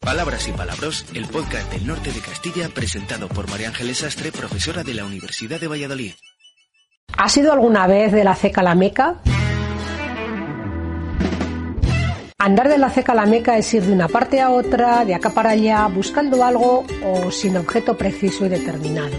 Palabras y Palabros, el podcast del norte de Castilla presentado por María Ángeles Sastre, profesora de la Universidad de Valladolid. ¿Has ido alguna vez de la ceca a la meca? Andar de la ceca a la meca es ir de una parte a otra, de acá para allá, buscando algo o sin objeto preciso y determinado.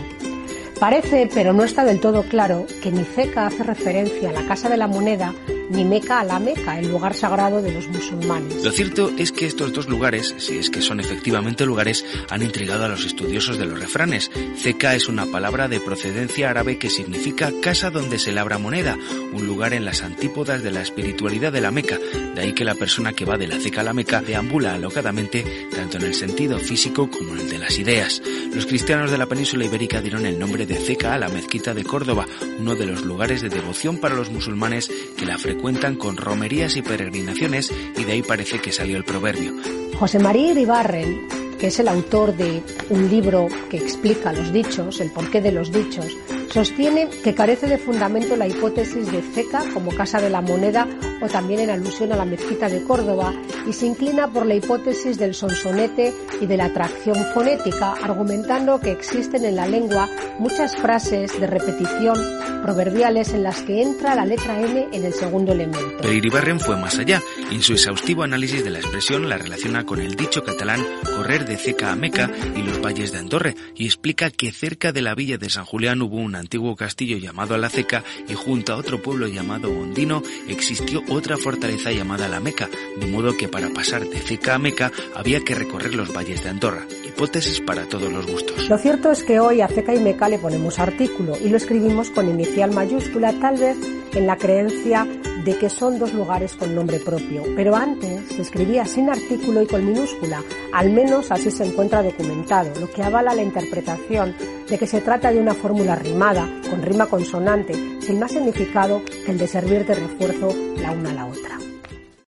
Parece, pero no está del todo claro, que ni ceca hace referencia a la Casa de la Moneda ni Meca a la Meca, el lugar sagrado de los musulmanes. Lo cierto es que estos dos lugares, si es que son efectivamente lugares, han intrigado a los estudiosos de los refranes. Ceca es una palabra de procedencia árabe que significa casa donde se labra moneda, un lugar en las antípodas de la espiritualidad de la Meca. De ahí que la persona que va de la Ceca a la Meca deambula alocadamente, tanto en el sentido físico como en el de las ideas. Los cristianos de la península ibérica dieron el nombre de Ceca a la mezquita de Córdoba, uno de los lugares de devoción para los musulmanes que la frecuentan cuentan con romerías y peregrinaciones y de ahí parece que salió el proverbio. José María Iribarren, que es el autor de un libro que explica los dichos, el porqué de los dichos, sostiene que carece de fundamento la hipótesis de Ceca como casa de la moneda o también en alusión a la mezquita de Córdoba y se inclina por la hipótesis del sonsonete y de la atracción fonética, argumentando que existen en la lengua muchas frases de repetición proverbiales en las que entra la letra N en el segundo elemento. Pero Iribarren fue más allá. En su exhaustivo análisis de la expresión la relaciona con el dicho catalán correr de Ceca a Meca y los valles de Andorre y explica que cerca de la villa de San Julián hubo un antiguo castillo llamado La Ceca y junto a otro pueblo llamado Ondino existió otra fortaleza llamada La Meca, de modo que para pasar de Ceca a Meca había que recorrer los valles de Andorra. Hipótesis para todos los gustos. Lo cierto es que hoy a Ceca y Meca le ponemos artículo y lo escribimos con inicial mayúscula, tal vez en la creencia de que son dos lugares con nombre propio, pero antes se escribía sin artículo y con minúscula, al menos así se encuentra documentado, lo que avala la interpretación de que se trata de una fórmula rimada, con rima consonante, sin más significado que el de servir de refuerzo la una a la otra.